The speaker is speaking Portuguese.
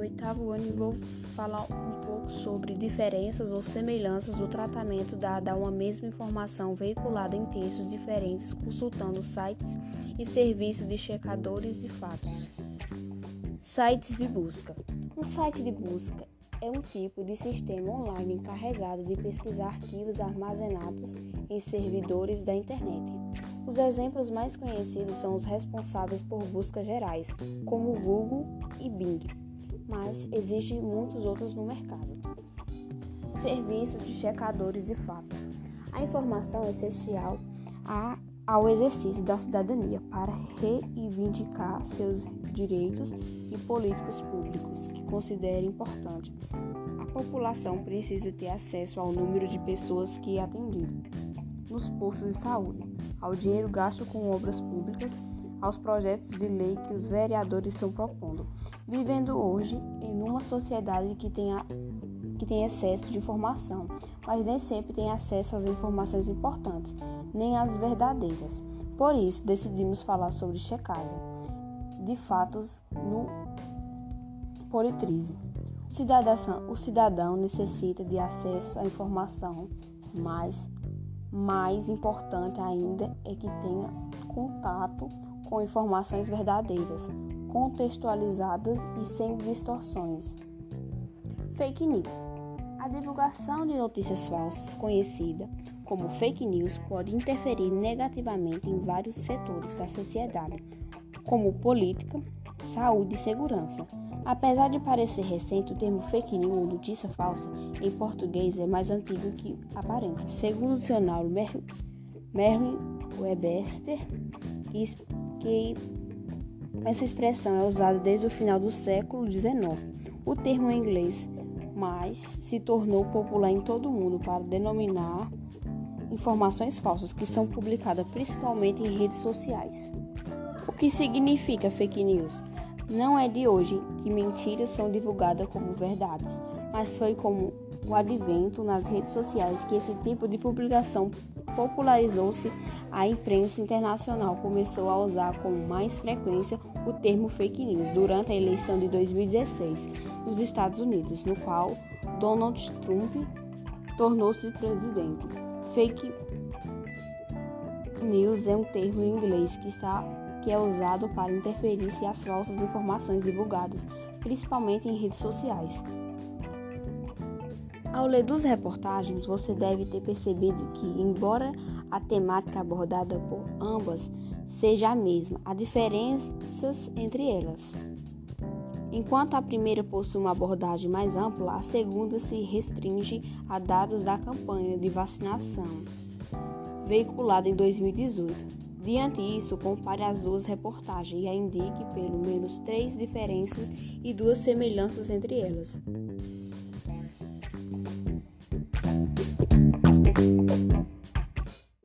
oitavo ano e vou falar um pouco sobre diferenças ou semelhanças do tratamento dado a uma mesma informação veiculada em textos diferentes, consultando sites e serviços de checadores de fatos. Sites de busca. Um site de busca é um tipo de sistema online encarregado de pesquisar arquivos armazenados em servidores da internet. Os exemplos mais conhecidos são os responsáveis por buscas gerais, como Google e Bing, mas existem muitos outros no mercado. Serviço de checadores de fatos. A informação é essencial a, ao exercício da cidadania para reivindicar seus direitos e políticos públicos que considere importante. A população precisa ter acesso ao número de pessoas que é nos postos de saúde, ao dinheiro gasto com obras públicas, aos projetos de lei que os vereadores estão propondo. Vivendo hoje em uma sociedade que tem, a, que tem excesso de informação, mas nem sempre tem acesso às informações importantes, nem às verdadeiras. Por isso, decidimos falar sobre checagem de fatos no Politrize. O cidadão necessita de acesso à informação, mas mais importante ainda é que tenha contato com informações verdadeiras, contextualizadas e sem distorções. Fake news. A divulgação de notícias falsas, conhecida como fake news, pode interferir negativamente em vários setores da sociedade, como política, saúde e segurança. Apesar de parecer recente, o termo fake news ou notícia falsa em português é mais antigo que aparenta. Segundo o dicionário Merriam-Webster, que essa expressão é usada desde o final do século XIX. O termo em inglês mas se tornou popular em todo o mundo para denominar informações falsas que são publicadas principalmente em redes sociais. O que significa fake news? Não é de hoje que mentiras são divulgadas como verdades, mas foi com o advento nas redes sociais que esse tipo de publicação popularizou-se. A imprensa internacional começou a usar com mais frequência o termo fake news durante a eleição de 2016 nos Estados Unidos, no qual Donald Trump tornou-se presidente. Fake news é um termo em inglês que está que é usado para interferir se as falsas informações divulgadas, principalmente em redes sociais. Ao ler duas reportagens, você deve ter percebido que, embora a temática abordada por ambas seja a mesma, há diferenças entre elas. Enquanto a primeira possui uma abordagem mais ampla, a segunda se restringe a dados da campanha de vacinação veiculada em 2018. Diante disso, compare as duas reportagens e indique pelo menos três diferenças e duas semelhanças entre elas.